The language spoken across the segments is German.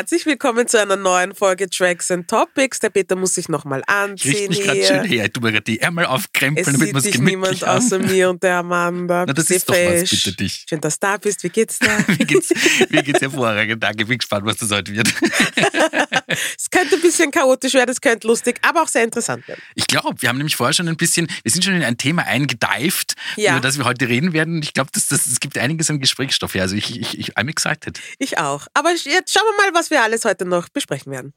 Herzlich willkommen zu einer neuen Folge Tracks and Topics. Der Peter muss sich nochmal Ich anziehen. richte mich gerade schön her. Ich tu mir gerade die Ärmel Es aufkrempeln, damit wir es gemütlich niemand haben. außer mir und der Amanda. Na, das ist doch was, bitte dich. Schön, dass du da bist. Wie geht's dir? Mir geht's, mir geht's hervorragend. Danke, bin gespannt, was das heute wird. es könnte ein bisschen chaotisch werden, es könnte lustig, aber auch sehr interessant werden. Ich glaube, wir haben nämlich vorher schon ein bisschen, wir sind schon in ein Thema eingedeift, Ja. über das wir heute reden werden. Und ich glaube, das, das, es gibt einiges an Gesprächsstoff hier. Also ich, ich, ich I'm excited. Ich auch. Aber jetzt schauen wir mal, was wir alles heute noch besprechen werden.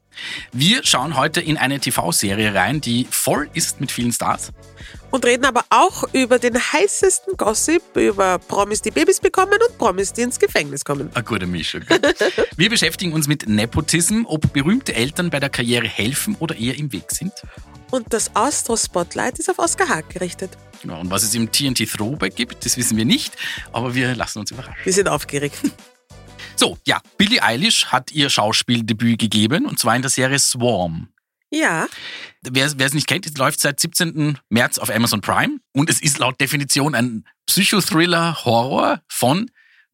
Wir schauen heute in eine TV-Serie rein, die voll ist mit vielen Stars. Und reden aber auch über den heißesten Gossip, über Promis, die Babys bekommen und Promis, die ins Gefängnis kommen. Eine gute Mischung. Wir beschäftigen uns mit Nepotism, ob berühmte Eltern bei der Karriere helfen oder eher im Weg sind. Und das Astro-Spotlight ist auf Oscar Haag gerichtet. Genau. Und was es im TNT Throwback gibt, das wissen wir nicht, aber wir lassen uns überraschen. Wir sind aufgeregt. So, ja, Billie Eilish hat ihr Schauspieldebüt gegeben und zwar in der Serie Swarm. Ja, Wer, wer es nicht kennt, es läuft seit 17. März auf Amazon Prime und es ist laut Definition ein Psychothriller-Horror von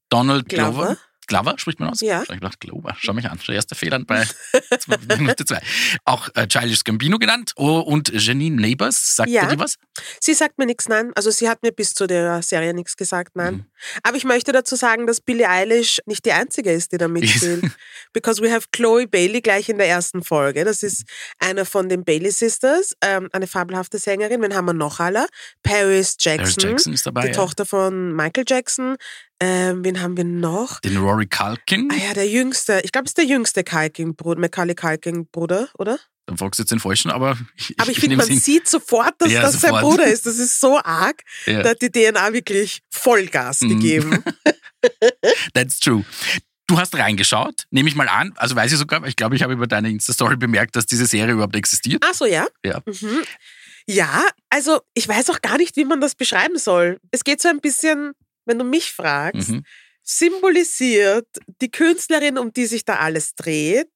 Donald Glover. Glover. Glover, spricht man aus? Ja. Ich gedacht, Glover, schau mich an, schon erster Fehler bei Minute zwei. Auch äh, Childish Gambino genannt oh, und Janine Neighbors, sagt Ja. ihr die was? sie sagt mir nichts, nein. Also sie hat mir bis zu der Serie nichts gesagt, nein. Mhm. Aber ich möchte dazu sagen, dass Billie Eilish nicht die einzige ist, die da mitspielt. Because we have Chloe Bailey gleich in der ersten Folge. Das ist eine von den Bailey Sisters, ähm, eine fabelhafte Sängerin. Wen haben wir noch alle? Paris Jackson, Paris Jackson ist dabei. die ja. Tochter von Michael Jackson. Ähm, wen haben wir noch? Den Rory Culkin. Ah ja, der jüngste. Ich glaube, es ist der jüngste Culkin-Bruder, Macaulay Culkin-Bruder, oder? Dann fragst du jetzt den Falschen, aber ich, Aber ich finde, nehme man hin. sieht sofort, dass Ja, das sein sofort. Bruder ist. Das ist so arg. Ja. Da hat die DNA wirklich Vollgas Mhm. gegeben. That's true. Du hast reingeschaut, nehme ich mal an. Also weiß ich sogar, ich glaube, ich habe über deine Insta-Story bemerkt, dass diese Serie überhaupt existiert. Ach so, ja? Ja. Mhm. Ja, also ich weiß auch gar nicht, wie man das beschreiben soll. Es geht so ein bisschen, wenn du mich fragst, Mhm. symbolisiert die Künstlerin, um die sich da alles dreht,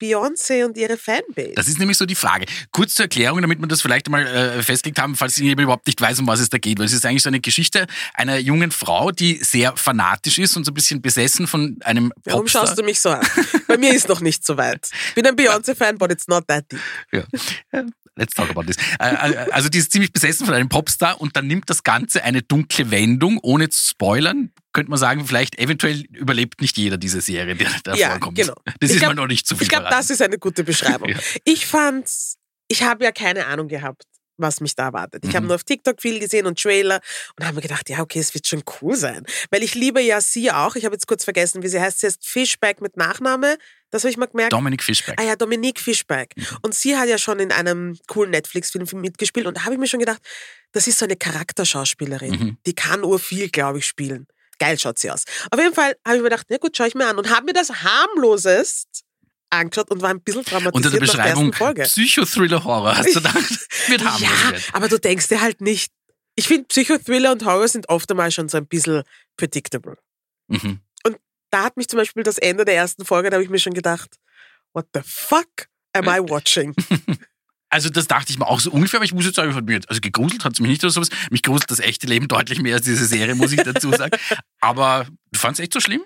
Beyoncé und ihre Fanbase. Das ist nämlich so die Frage. Kurz zur Erklärung, damit wir das vielleicht einmal äh, festgelegt haben, falls jemand überhaupt nicht weiß, um was es da geht. Weil es ist eigentlich so eine Geschichte einer jungen Frau, die sehr fanatisch ist und so ein bisschen besessen von einem Warum Popstar. schaust du mich so an? Bei mir ist noch nicht so weit. Ich bin ein Beyoncé-Fan, but it's not that deep. Ja. Let's talk about this. Also die ist ziemlich besessen von einem Popstar und dann nimmt das Ganze eine dunkle Wendung, ohne zu spoilern. Könnte man sagen, vielleicht eventuell überlebt nicht jeder diese Serie, die da Ja, vorkommt. genau. Das Ich ist glaub- mal noch nicht zu viel Ich glaube, das ist eine gute Beschreibung. Ja. Ich fand's, ich habe ja keine Ahnung gehabt, was mich da erwartet. Ich habe Mhm. nur auf TikTok viel gesehen und Trailer und habe mir gedacht, ja, okay, es wird schon cool sein. Weil ich liebe ja sie auch. Ich habe jetzt kurz vergessen, wie sie heißt. Sie heißt Fishback mit Nachname. Das habe ich mal gemerkt. Dominic Fishback. Ah ja, Dominique Fishback. Und sie hat ja schon in einem coolen Netflix-Film mitgespielt und da habe ich mir schon gedacht, das ist so eine Charakterschauspielerin. Mhm. Die kann ur viel, glaube ich, spielen. Geil schaut sie aus. Auf jeden Fall habe ich mir gedacht, na gut, schaue ich mir an und habe mir das harmlosest angeschaut und war ein bisschen traumatisiert Unter der nach der Beschreibung. Psychothriller-Horror hast du gedacht, wird harmlos Ja, aber du denkst dir halt nicht. Ich finde, Psychothriller und Horror sind oft einmal schon so ein bisschen predictable. Mhm. Da hat mich zum Beispiel das Ende der ersten Folge, da habe ich mir schon gedacht, what the fuck am I watching? Also das dachte ich mir auch so ungefähr, aber ich muss jetzt sagen, von mir, also gegruselt hat es mich nicht oder sowas. Mich gruselt das echte Leben deutlich mehr als diese Serie, muss ich dazu sagen. aber du fandest echt so schlimm?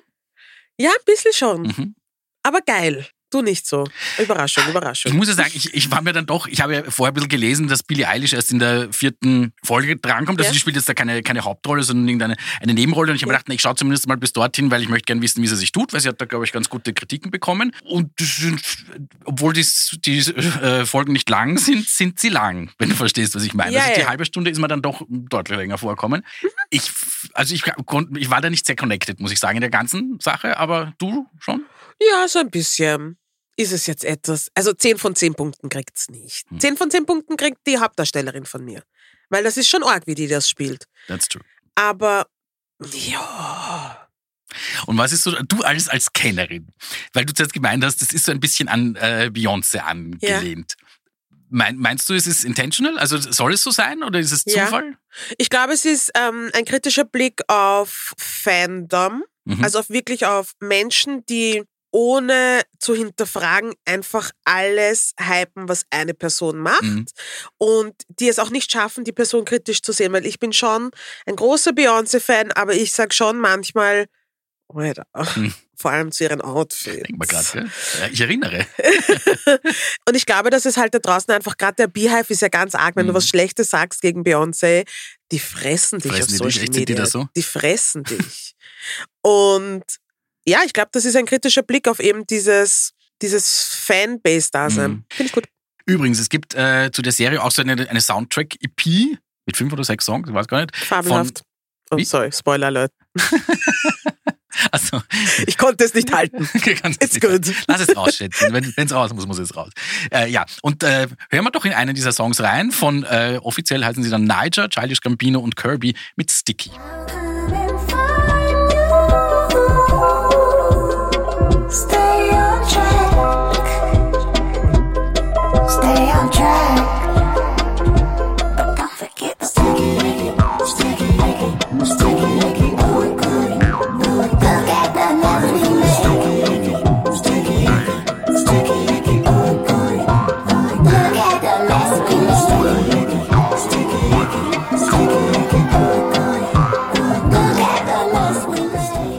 ja, ein bisschen schon. Mhm. Aber geil. Du nicht so. Überraschung, Ich Überraschung. muss ja sagen, ich, ich war mir dann doch, ich habe ja vorher ein bisschen gelesen, dass Billie Eilish erst in der vierten Folge drankommt. Also Ja. die spielt jetzt da keine, keine Hauptrolle, sondern irgendeine eine Nebenrolle. Und ich habe mir Ja. gedacht, na, ich schaue zumindest mal bis dorthin, weil ich möchte gerne wissen, wie sie sich tut, weil sie hat da, glaube ich, ganz gute Kritiken bekommen. Und obwohl die, die äh, Folgen nicht lang sind, sind sie lang, wenn du verstehst, was ich meine. Ja, also die halbe Stunde ist mir dann doch deutlich länger vorkommen. Ich, also ich, ich war da nicht sehr connected, muss ich sagen, in der ganzen Sache, aber du schon? Ja, so ein bisschen. Ist es jetzt etwas. Also 10 von 10 Punkten kriegt's nicht. Hm. 10 von 10 Punkten kriegt die Hauptdarstellerin von mir. Weil das ist schon arg, wie die das spielt. That's true. Aber ja. Und was ist so, du als, als Kennerin, weil du zuerst gemeint hast, das ist so ein bisschen an äh, Beyoncé angelehnt. Mein, meinst du, es ist intentional? Also soll es so sein oder ist es Ja. Zufall? Ich glaube, es ist ähm, ein kritischer Blick auf Fandom. Mhm. Also auf wirklich auf Menschen, die ohne zu hinterfragen einfach alles hypen, was eine Person macht Mhm. und die es auch nicht schaffen, die Person kritisch zu sehen, weil ich bin schon ein großer Beyoncé-Fan, aber ich sag schon manchmal, Alter. Vor allem zu ihren Outfits. Denk mal gell? Ja, ich erinnere. Und ich glaube, dass es halt da draußen einfach, gerade der Beehive ist ja ganz arg, wenn du Mhm. was Schlechtes sagst gegen Beyoncé, die fressen dich Fressen auf die dich? Social die Media. da so? Die fressen dich. Und ja, ich glaube, das ist ein kritischer Blick auf eben dieses, dieses Fanbase-Dasein. Mhm. Finde ich gut. Übrigens, es gibt äh, zu der Serie auch so eine, eine Soundtrack-EP mit fünf oder sechs Songs, ich weiß gar nicht. Fabelhaft. oh, Wie? sorry, Spoiler Alert. Also, Ich konnte es nicht halten. Ganz It's sicher. good. Lass es raus, Schätzchen. Wenn es raus muss, muss es raus. Äh, ja, und äh, hören wir doch in einen dieser Songs rein. Von äh, offiziell heißen sie dann Niger, Childish Gambino und Kirby mit Sticky.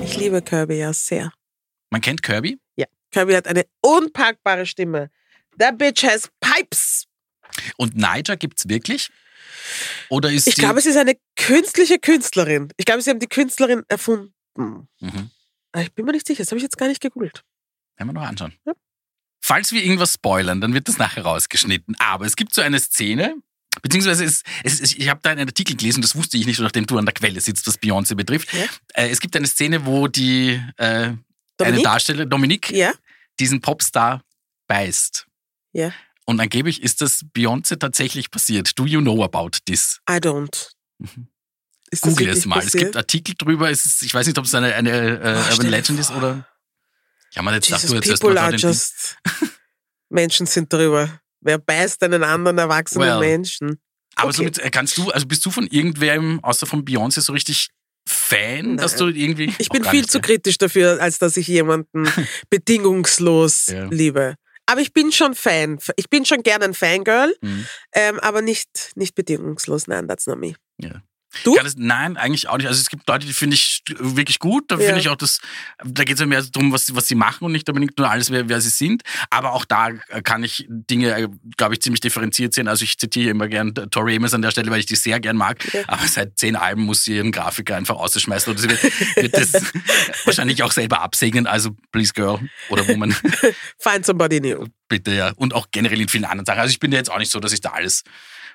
Ich liebe Kirby ja sehr. Man kennt Kirby Ja. Kirby hat eine unpackbare Stimme. That bitch has pipes. und Niger gibt's wirklich? Oder ist Ich glaube, sie ist eine künstliche Künstlerin. Ich glaube, sie haben die Künstlerin erfunden. Mhm. Aber Ich bin mir nicht sicher, das habe ich jetzt gar nicht gegoogelt. Werden wir noch anschauen. Ja. Falls wir irgendwas spoilern, dann wird das nachher rausgeschnitten. Aber es gibt so eine Szene, beziehungsweise es, es, es, ich habe da einen Artikel gelesen, das wusste ich nicht, nachdem du an der Quelle sitzt, was Beyoncé betrifft. Ja. Äh, es gibt eine Szene, wo die äh, eine Dominik? Darsteller, Dominique, Ja? diesen Popstar beißt. Ja. Und angeblich ist das Beyoncé tatsächlich passiert. Do you know about this? I don't. Mhm. Google es mal. Es passiert? gibt Artikel drüber. Es ist, ich weiß nicht, ob es eine, eine äh, Oh, Urban Legend ist oder. Ja, man jetzt Jesus, dachte, people are just... Menschen sind drüber. Wer beißt einen anderen erwachsenen Well. Menschen? Aber Okay. somit äh, kannst du, also bist du von irgendwem außer von Beyoncé so richtig Fan, dass du irgendwie. Ich bin viel nicht, zu kritisch dafür, als dass ich jemanden bedingungslos Ja. liebe. Aber ich bin schon Fan. Ich bin schon gerne ein Fangirl, Mhm. ähm, aber nicht, nicht bedingungslos. Nein, that's not me. Ja. Du? Es, nein, eigentlich auch nicht. Also es gibt Leute, die finde ich wirklich gut. Da Ja. finde ich auch das, da geht es ja mehr darum, was, was sie machen und nicht unbedingt nur alles, wer, wer sie sind. Aber auch da äh, kann ich Dinge, glaube ich, ziemlich differenziert sehen. Also ich zitiere immer gern Tori Amos an der Stelle, weil ich die sehr gern mag. Ja. Aber seit zehn Alben muss sie ihren Grafiker einfach ausschmeißen oder sie wird, wird das wahrscheinlich auch selber absegnen. Also please girl oder woman, Find somebody new. bitte ja. Und auch generell in vielen anderen Sachen. Also ich bin ja jetzt auch nicht so, dass ich da alles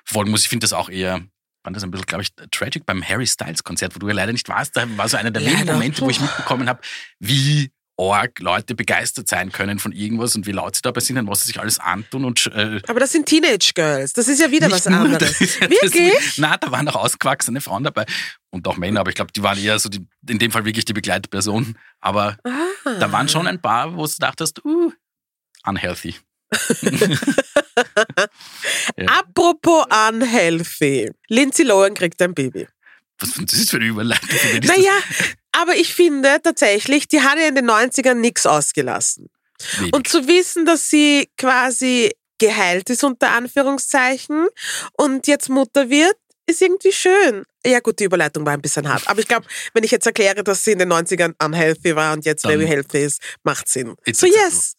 folgen muss. Ich finde das auch eher fand das ein bisschen, glaube ich, tragic beim Harry Styles Konzert, wo du ja leider nicht warst. Da war so einer der wenigen. Momente, wo ich mitbekommen habe, wie arg Leute begeistert sein können von irgendwas und wie laut sie dabei sind und was sie sich alles antun und äh, Aber das sind Teenage Girls. Das ist ja wieder was nur, anderes. ja Wirklich? Das, na, da waren auch ausgewachsene Frauen dabei und auch Männer, aber ich glaube, die waren eher so die, in dem Fall wirklich die Begleitpersonen. Aber Ah. da waren schon ein paar, wo du dachtest, uh, unhealthy. Ja. Apropos unhealthy. Lindsay Lohan kriegt ein Baby. Was ist das für eine Überleitung? Naja, aber ich finde tatsächlich, die hat ja in den 90ern nichts ausgelassen. Wenig. Und zu wissen, dass sie quasi geheilt ist, unter Anführungszeichen, und jetzt Mutter wird, ist irgendwie schön. Ja gut, die Überleitung war ein bisschen hart. Aber ich glaube, wenn ich jetzt erkläre, dass sie in den 90ern unhealthy war und jetzt Dann- very healthy ist, macht Sinn. So yes,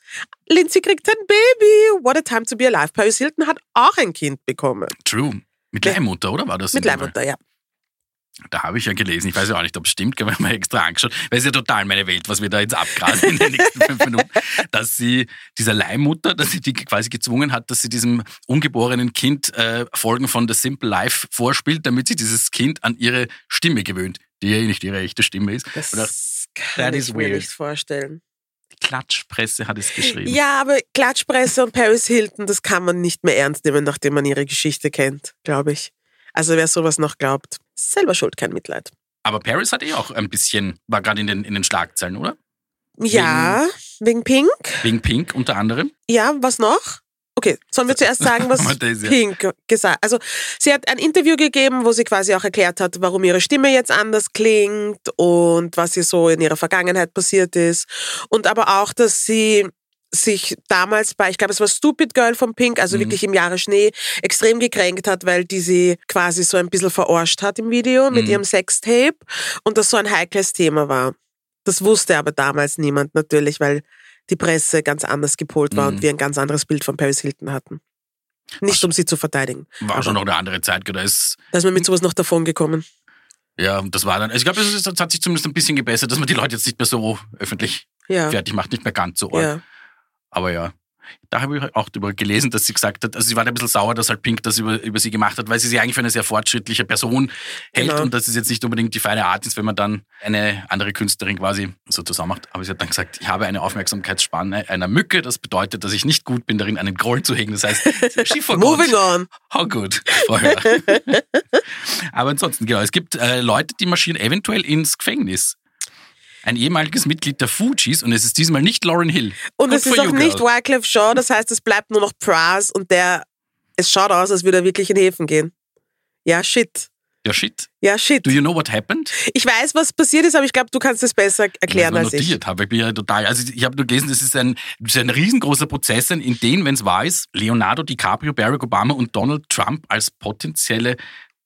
Lindsay kriegt ein Baby. What a time to be alive. Paris Hilton hat auch ein Kind bekommen. True. Mit. Leihmutter, oder war das? Mit? Leihmutter, ja. Da habe ich ja gelesen. Ich weiß ja auch nicht, ob es stimmt. Ich habe mir extra angeschaut. Weil es ist ja total meine Welt, was wir da jetzt abgrasen in den nächsten fünf Minuten. Dass sie, dieser Leihmutter, dass sie die quasi gezwungen hat, dass sie diesem ungeborenen Kind äh, Folgen von The Simple Life vorspielt, damit sich dieses Kind an ihre Stimme gewöhnt, die ja nicht ihre echte Stimme ist. Das Oder kann ich mir nicht vorstellen. die Klatschpresse hat es geschrieben. Ja, aber Klatschpresse und Paris Hilton, das kann man nicht mehr ernst nehmen, nachdem man ihre Geschichte kennt, glaube ich. Also wer sowas noch glaubt, selber schuld, kein Mitleid. Aber Paris hat eh auch ein bisschen, war gerade in den, in den Schlagzeilen, oder? Ja, wegen Pink. Wegen Pink unter anderem. Ja, was noch? Okay, sollen wir zuerst sagen, was Pink gesagt Also, sie hat ein Interview gegeben, wo sie quasi auch erklärt hat, warum ihre Stimme jetzt anders klingt und was ihr so in ihrer Vergangenheit passiert ist. Und aber auch, dass sie sich damals bei, ich glaube, es war Stupid Girl von Pink, also Mhm. wirklich im Jahre Schnee, extrem gekränkt hat, weil die sie quasi so ein bisschen verarscht hat im Video mit Mhm. ihrem Sextape und das so ein heikles Thema war. Das wusste aber damals niemand natürlich, weil die Presse ganz anders gepolt war Mhm. und wir ein ganz anderes Bild von Paris Hilton hatten. Nicht, um sie zu verteidigen. War schon noch eine andere Zeit, da ist Da ist man mit sowas noch davon gekommen. Ja, und das war dann, also ich glaube, ist- es hat sich zumindest ein bisschen gebessert, dass man die Leute jetzt nicht mehr so öffentlich Ja. fertig macht, nicht mehr ganz so arg. ja. Aber ja, da habe ich auch darüber gelesen, dass sie gesagt hat, also sie war ein bisschen sauer, dass halt Pink das über, über sie gemacht hat, weil sie sie eigentlich für eine sehr fortschrittliche Person hält Genau. und dass es jetzt nicht unbedingt die feine Art ist, wenn man dann eine andere Künstlerin quasi so zusammen macht. Aber sie hat dann gesagt, ich habe eine Aufmerksamkeitsspanne einer Mücke, das bedeutet, dass ich nicht gut bin darin, einen Groll zu hegen. Das heißt, she forgot. Moving on. How good. Vorher. Aber ansonsten, genau, es gibt äh, Leute, die marschieren eventuell ins Gefängnis. Ein ehemaliges Mitglied der Fujis und es ist diesmal nicht Lauren Hill. Und Good es ist auch nicht girl. Wycliffe Shaw, das heißt, es bleibt nur noch Praz und der, es schaut aus, als würde er wirklich in Häfen gehen. Ja, shit. Ja, shit. Ja, shit. Do you know what happened? Ich weiß, was passiert ist, aber ich glaube, du kannst es besser erklären was als ich ich. notiert habe. Ich bin ja total, also ich habe nur gelesen, es ist ein, ist ein riesengroßer Prozess, in dem, wenn es wahr ist, Leonardo DiCaprio, Barack Obama und Donald Trump als potenzielle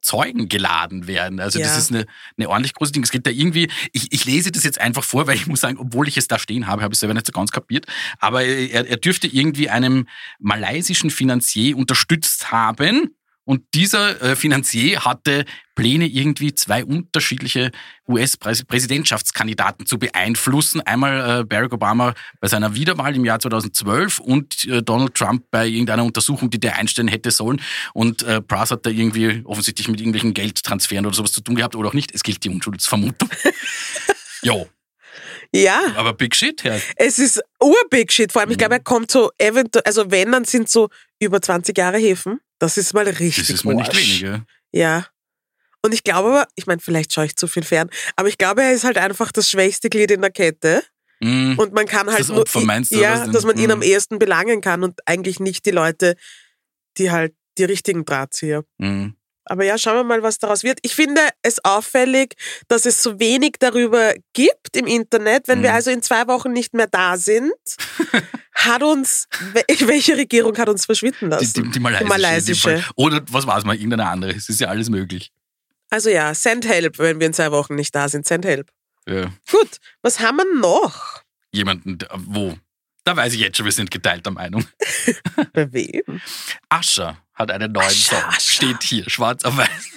Zeugen geladen werden. Also Ja. das ist eine, eine ordentlich große Ding. Es geht da irgendwie, ich, ich lese das jetzt einfach vor, weil ich muss sagen, obwohl ich es da stehen habe, habe ich es selber nicht so ganz kapiert. Aber er, er dürfte irgendwie einem malaysischen Finanzier unterstützt haben. Und dieser äh, Finanzier hatte Pläne, irgendwie zwei unterschiedliche US-Präsidentschaftskandidaten zu beeinflussen. Einmal äh, Barack Obama bei seiner Wiederwahl im Jahr 2012 und äh, Donald Trump bei irgendeiner Untersuchung, die der einstellen hätte sollen. Und äh, Pras hat da irgendwie offensichtlich mit irgendwelchen Geldtransferen oder sowas zu tun gehabt oder auch nicht. Es gilt die Unschuldsvermutung. jo, Ja, aber Big Shit, Herr. es ist urbig shit. Vor allem, ich Mhm. glaube, er kommt so eventuell, also wenn, dann sind so über 20 Jahre Häfen. Das ist mal richtig Das ist mal nicht weniger. Ja. Und ich glaube aber, ich meine, vielleicht schaue ich zu viel fern, aber ich glaube, er ist halt einfach das schwächste Glied in der Kette. Mm. Und man kann halt Das nur, Opfer meinst du, ja, dass man ihn Mhm. am ehesten belangen kann und eigentlich nicht die Leute, die halt die richtigen Drahtzieher. Mm. Aber ja, schauen wir mal, was daraus wird. Ich finde es auffällig, dass es so wenig darüber gibt im Internet. Wenn wir Mhm. also in zwei Wochen nicht mehr da sind, hat uns, wel- welche Regierung hat uns verschwinden Die, lassen? die, die malaysische. Die malaysische. dem Fall. Oder was war es mal, irgendeine andere. Es ist ja alles möglich. Also ja, send help, wenn wir in zwei Wochen nicht da sind. Send help. Ja. Gut, was haben wir noch? Jemanden, wo? Da weiß ich jetzt schon, wir sind geteilter Meinung. Bei wem? Ascher hat einen neuen Ascher, Song. Ascher. Steht hier, schwarz auf weiß.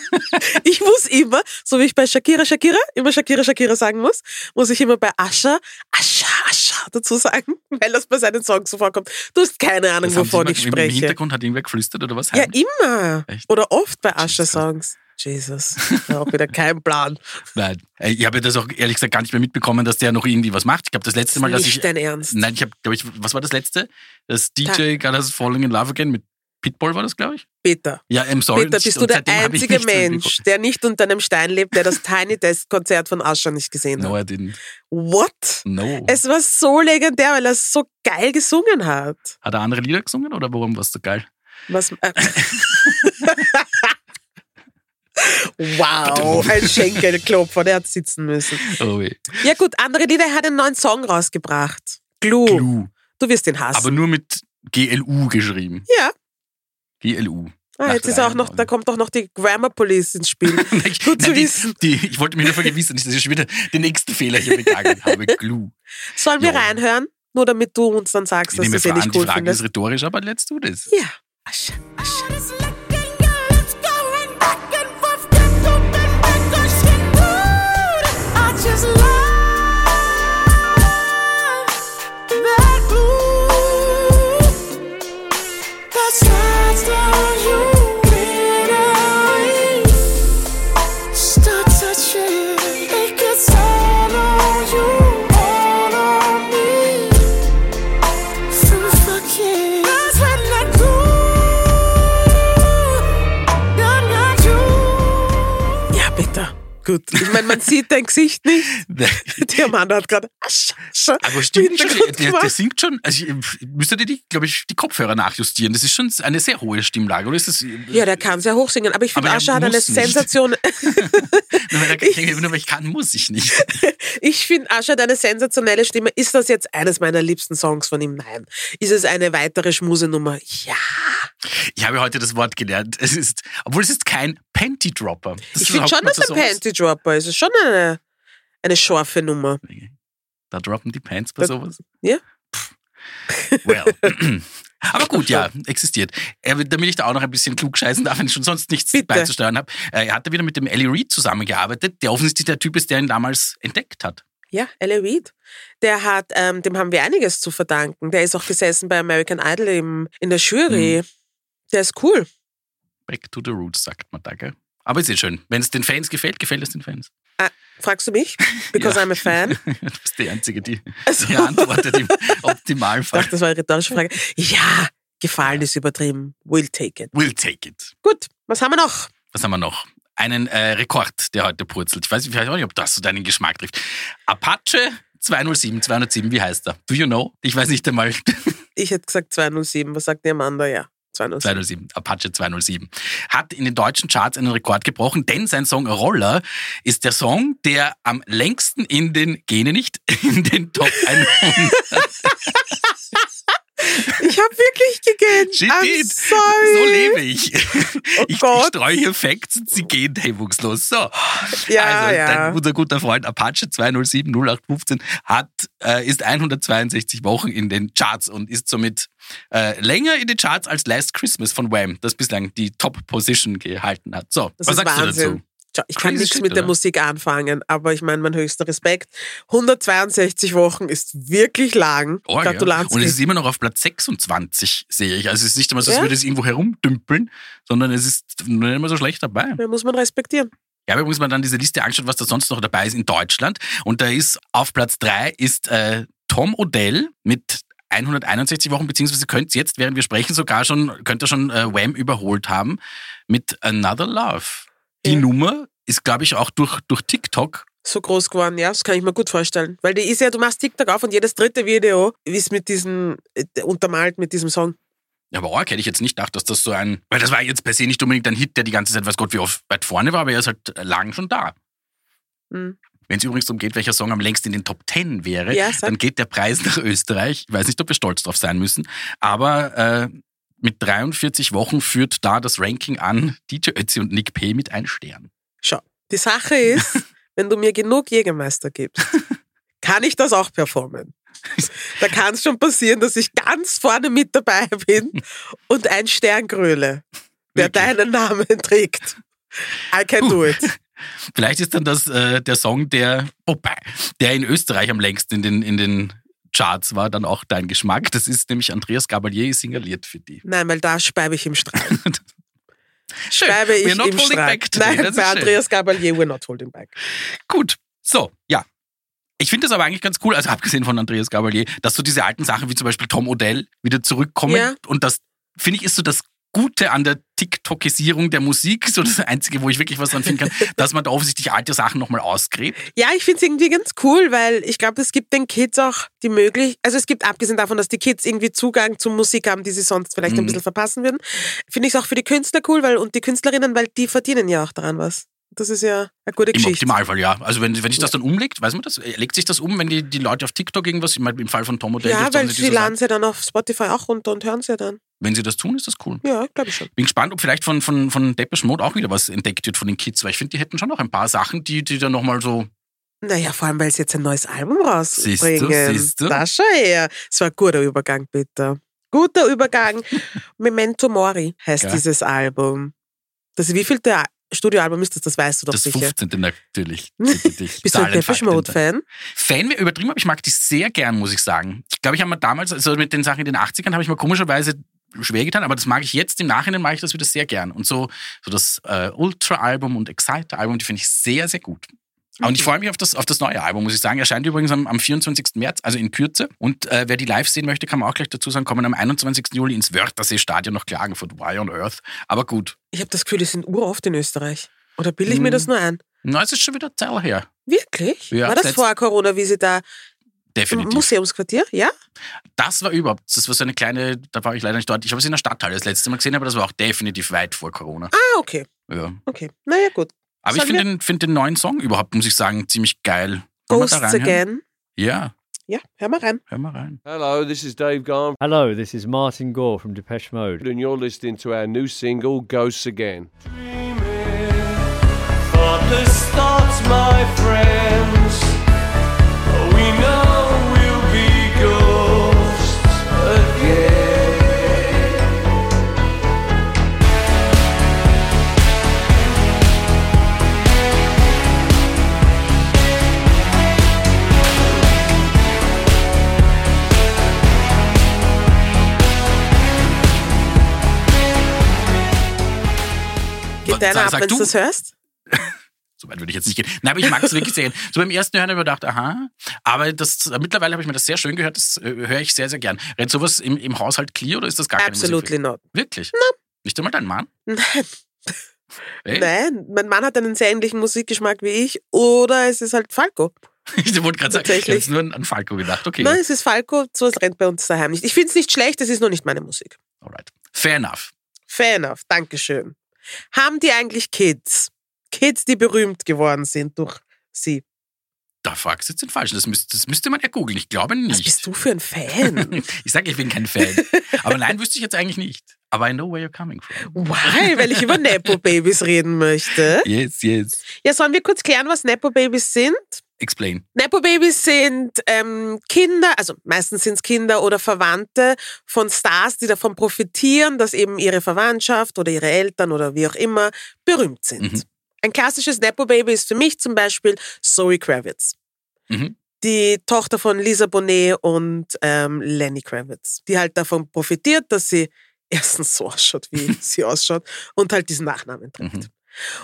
Ich muss immer, so wie ich bei Shakira, Shakira, immer Shakira, Shakira sagen muss, muss ich immer bei Ascha, Ascha, Ascha dazu sagen, weil das bei seinen Songs so vorkommt. Du hast keine Ahnung, Das wovon ich mal- Im spreche. Hintergrund hat irgendwer geflüstert oder was? Ja, heimlich? immer. Echt? Oder oft bei Jesus Ascha-Songs. Jesus, auch wieder kein Plan. Nein. Äh, Ich habe das auch ehrlich gesagt gar nicht mehr mitbekommen, dass der noch irgendwie was macht. Ich glaube, das letzte Mal, dass Nicht ich. dein Ernst. Nein, ich habe, glaube ich, was war das letzte? Das DJ Got Us Falling in Love Again mit Pitbull war das, glaube ich? Peter, Ja, I'm sorry. Peter, bist du der einzige Mensch, der nicht unter einem Stein lebt, der das Tiny Desk Konzert von Ascha nicht gesehen No, hat? I didn't. What? No. Es war so legendär, weil er so geil gesungen hat. Hat er andere Lieder gesungen oder warum war es so geil? Was? Äh, wow, ein Schenkelklopfer, der hat sitzen müssen. Oh. Ja gut, andere Lieder, er hat einen neuen Song rausgebracht. Glue. Glue. Du wirst ihn hassen. Aber nur mit GLU geschrieben. ja. GLU. Ah, jetzt ist auch noch, da kommt auch noch die Grammar Police ins Spiel. Ich, Gut zu wissen. Ich wollte mich nur vergewissern, nicht, dass ich schon wieder den nächsten Fehler hier begangen habe. Glue. Sollen wir Ja. reinhören? Nur damit du uns dann sagst, Ich dass du es eh an, nicht die cool Frage ist findest. rhetorisch, aber let's do this. Ja. Ascha, Ascha. Gut. Ich meine, man sieht dein Gesicht nicht. Der Mann hat gerade Ascha, Ascha Aber stimmt im schon, der, der singt schon, also ich, müsste dir die, glaube ich, die Kopfhörer nachjustieren. Das ist schon eine sehr hohe Stimmlage, oder ist das? Ja, der kann sehr hoch singen, aber ich finde, Ascha hat eine nicht. Sensation. Nur weil, er, ich denke, nur weil ich kann, muss ich nicht. Ich finde, Ascha hat eine sensationelle Stimme. Ist das jetzt eines meiner liebsten Songs von ihm? Nein. Ist es eine weitere Schmusenummer? Ja. Ich habe heute das Wort gelernt. Es ist, obwohl es ist kein Panty-Dropper. Das Ich finde schon, dass sowas. Panty Dropper ist. Es ist schon eine, eine scharfe Nummer. Da droppen die Pants bei Da- sowas. Ja. Well. Aber gut, ja, existiert. Er, damit ich da auch noch ein bisschen klug scheißen darf, wenn ich schon sonst nichts Bitte. beizusteuern habe. Äh, Er hatte wieder mit dem Ellie Reed zusammengearbeitet, der offensichtlich der Typ ist, der ihn damals entdeckt hat. Ja, L.A. Reid. Der hat, ähm, dem haben wir einiges zu verdanken. Der ist auch gesessen bei American Idol im, in der Jury. Mhm. Der ist cool. Back to the roots, sagt man da, gell? Aber ist eh schön. Wenn es den Fans gefällt, gefällt es den Fans. Ah, fragst du mich? Because Ja. I'm a fan. Du bist die Einzige, die, Also- die antwortet im Ich Optimalfall. dachte, das war eine rhetorische Frage. Ja, gefallen ist übertrieben. We'll take it. We'll take it. Gut, was haben wir noch? Was haben wir noch? Einen äh, Rekord, der heute purzelt. Ich weiß, ich weiß auch nicht, ob das so deinen Geschmack trifft. Apache 207, 207, wie heißt er? Do you know? Ich weiß nicht einmal. Ich hätte gesagt 207. Was sagt die Amanda? Ja, 207. 207, Apache 207. Hat in den deutschen Charts einen Rekord gebrochen, denn sein Song Roller ist der Song, der am längsten in den, gene nicht, in den Top 100. Ich habe wirklich gegeben. She I'm did. sorry. So lebe ich. Oh ich, ich Gott. streue hier Facts und sie gehen hemmungslos. So. Ja, also, ja. dein guter, guter Freund Apache 207 0815 hat, äh, ist 162 Wochen in den Charts und ist somit äh, länger in den Charts als Last Christmas von Wham, das bislang die Top-Position gehalten hat. So, Das was sagst Wahnsinn. du dazu? Ich kann Crazy nichts shit, mit der oder? Musik anfangen, aber ich meine, mein höchster Respekt. 162 Wochen ist wirklich lang. Oh, ja. Und es ist immer noch auf Platz 26, sehe ich. Also es ist nicht einmal so, als Ja. würde es irgendwo herumdümpeln, sondern es ist nicht immer so schlecht dabei. Ja, muss man respektieren. Ja, aber übrigens mal dann diese Liste anschaut, was da sonst noch dabei ist in Deutschland. Und da ist auf Platz drei ist äh, Tom Odell mit 161 Wochen, beziehungsweise könnt jetzt, während wir sprechen, sogar schon, könnt ihr schon äh, Wham überholt haben mit Another Love. Die Ja. Nummer ist, glaube ich, auch durch, durch TikTok. So groß geworden, ja, das kann ich mir gut vorstellen. Weil die ist ja, du machst TikTok auf und jedes dritte Video ist mit diesem, äh, untermalt mit diesem Song. Ja, aber arg hätte ich jetzt nicht gedacht, dass das so ein, weil das war jetzt per se nicht unbedingt ein Hit, der die ganze Zeit, weiß Gott, wie oft weit vorne war, aber er ist halt lang schon da. Hm. Wenn es übrigens darum geht, welcher Song am längsten in den Top 10 wäre, Ja, dann geht der Preis nach Österreich. Ich weiß nicht, ob wir stolz drauf sein müssen, aber äh, mit 43 Wochen führt da das Ranking an DJ Ötzi und Nick P. mit ein Stern. Schau, die Sache ist, wenn du mir genug Jägermeister gibst, kann ich das auch performen. Da kann es schon passieren, dass ich ganz vorne mit dabei bin und ein Stern gröle, der Wirklich? deinen Namen trägt. I can do it. Vielleicht ist dann das äh, der Song, der, wobei, der in Österreich am längsten in den, in den Charts war, dann auch dein Geschmack. Das ist nämlich Andreas Gabalier singaliert für die. Nein, weil da speibe ich im Strahl. Schön. Speibe ich We're not im holding Strahl. back today. Nein, bei. Andreas Gabalier, we're not holding back. Gut, so, ja. Ich finde das aber eigentlich ganz cool, also abgesehen von Andreas Gabalier, dass so diese alten Sachen wie zum Beispiel Tom Odell wieder zurückkommen. Ja. Und das, finde ich, ist so das Gute an der TikTokisierung der Musik, so das Einzige, wo ich wirklich was dran finden kann, dass man da offensichtlich alte Sachen nochmal ausgräbt. Ja, ich finde es irgendwie ganz cool, weil ich glaube, es gibt den Kids auch die Möglichkeit, also es gibt abgesehen davon, dass die Kids irgendwie Zugang zu Musik haben, die sie sonst vielleicht ein Mhm. bisschen verpassen würden, finde ich es auch für die Künstler cool, weil und die Künstlerinnen, weil die verdienen ja auch daran was. Das ist ja eine gute Im Geschichte. Optimalfall, ja. Also wenn, wenn sich das dann umlegt, weiß man das? Legt sich das um, wenn die, die Leute auf TikTok irgendwas, ich meine, im Fall von Tom Odell, Ja, weil sie laden sie dann auf Spotify auch runter und hören sie dann. wenn sie das tun, ist das cool. Ja, glaube ich schon. Bin gespannt, ob vielleicht von, von, von Depeche Mode auch wieder was entdeckt wird von den Kids, weil ich finde, die hätten schon noch ein paar Sachen, die, die dann nochmal so Naja, vor allem, weil sie jetzt ein neues Album Siehst du, rausbringen. siehst du? Da schau her. Es war ein guter Übergang, bitte. Guter Übergang. Memento Mori heißt Ja. dieses Album. Das wievielte Studioalbum ist das? Das weißt du doch das sicher. 15. natürlich. Bist du ein Depeche. Mode-Fan? Fan wäre übertrieben, aber ich mag die sehr gern, muss ich sagen. Ich glaube, ich habe mir damals, also mit den Sachen in den 80ern, habe ich mir komischerweise schwer getan, aber das mag ich jetzt. Im Nachhinein mache ich das wieder sehr gern. Und so, so das äh, Ultra-Album und Exciter-Album, die finde ich sehr, sehr gut. Und ich freue mich auf das, auf das neue Album, muss ich sagen. Erscheint übrigens am, am 24. März, also in Kürze. Und äh, wer die live sehen möchte, kann man auch gleich dazu sagen, kommen am 21. Juli ins Wörthersee-Stadion nach Klagenfurt. Why on Earth? Aber gut. Ich habe das Gefühl, die sind uroft in Österreich. Oder bilde ich mir Hm. das nur ein? Na, es ist schon wieder Zeit her. Wirklich? Ja, war das vor Corona, wie sie da Definitiv. Museumsquartier? Ja? Das war überhaupt, das war so eine kleine, da war ich leider nicht dort. Ich habe es in der Stadthalle das letzte Mal gesehen, aber das war auch definitiv weit vor Corona. Ah, okay. Ja. Okay. Naja, gut. Aber ich finde den, find den neuen Song überhaupt, muss ich sagen, ziemlich geil. Ghosts? Again. Ja, Ja, hör mal rein. hör mal rein. Hello, this is Dave Garn, Hello, this is Martin Gore from Depeche Mode. and you're listening to our new single, Ghosts Again. Thoughtless thoughts, my friends. Sag wenn du das hörst? So weit würde ich jetzt nicht gehen. Nein, aber ich mag es wirklich sehr. So beim ersten Hören habe ich mir gedacht, aha. Aber das, mittlerweile habe ich mir das sehr schön gehört. Das äh, höre ich sehr, sehr gern. Rennt sowas im, im Haushalt clear oder ist das gar keine Absolutely not. Wirklich? Nicht einmal dein Mann? Nein. Ey? Nein, mein Mann hat einen sehr ähnlichen Musikgeschmack wie ich oder es ist halt Falco. Ich wollte gerade sagen, ich habe nur an- an Falco gedacht. Okay, Nein, es ist Falco, sowas rennt bei uns daheim nicht. Ich finde es nicht schlecht, es ist nur nicht meine Musik. alright. Fair enough. Fair enough, Dankeschön. Haben die eigentlich Kids? Kids, die berühmt geworden sind durch sie. Da fragst du jetzt den Falschen. Das, müsst, das müsste man ja googeln. Ich glaube Was nicht. bist du für ein Fan? Ich sage, ich bin kein Fan. Aber nein, wüsste ich jetzt eigentlich nicht. Aber I know where you're coming from. Why? Weil ich über Nepo-Babys reden möchte. Yes, yes. Ja, sollen wir kurz klären, was Nepo-Babys sind? Explain. Nepo-Babys sind ähm, Kinder, also meistens sind es Kinder oder Verwandte von Stars, die davon profitieren, dass eben ihre Verwandtschaft oder ihre Eltern oder wie auch immer berühmt sind. Mhm. Ein klassisches Nepo-Baby ist für mich zum Beispiel Zoe Kravitz. Mhm. Die Tochter von Lisa Bonet und ähm, Lenny Kravitz, die halt davon profitiert, dass sie erstens so ausschaut, wie sie ausschaut und halt diesen Nachnamen trägt. Mhm.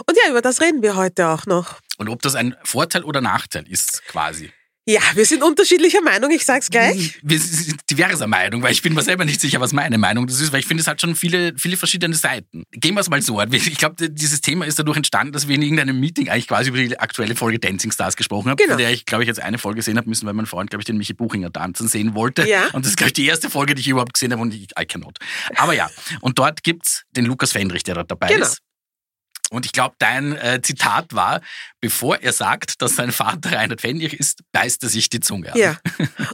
Und ja, über das reden wir heute auch noch. Und ob das ein Vorteil oder Nachteil ist, quasi. Ja, wir sind unterschiedlicher Meinung, ich sag's gleich. Wir sind diverser Meinung, weil ich bin mir selber nicht sicher, was meine Meinung das ist, weil ich finde, es hat schon viele, viele verschiedene Seiten. Gehen wir es mal so an. Ich glaube, dieses Thema ist dadurch entstanden, dass wir in irgendeinem Meeting eigentlich quasi über die aktuelle Folge Dancing Stars gesprochen haben, Genau. von der ich, glaube ich, jetzt eine Folge sehen habe müssen, weil mein Freund, glaube ich, den Michi Buchinger tanzen sehen wollte. Ja. Und das ist, glaube ich, die erste Folge, die ich überhaupt gesehen habe und ich, I cannot. Aber ja, und dort gibt's den Lukas Fendrich, der da dabei Genau. ist. Und ich glaube, dein äh, Zitat war, bevor er sagt, dass sein Vater Reinhard Fendrich ist, beißt er sich die Zunge ab. Ja.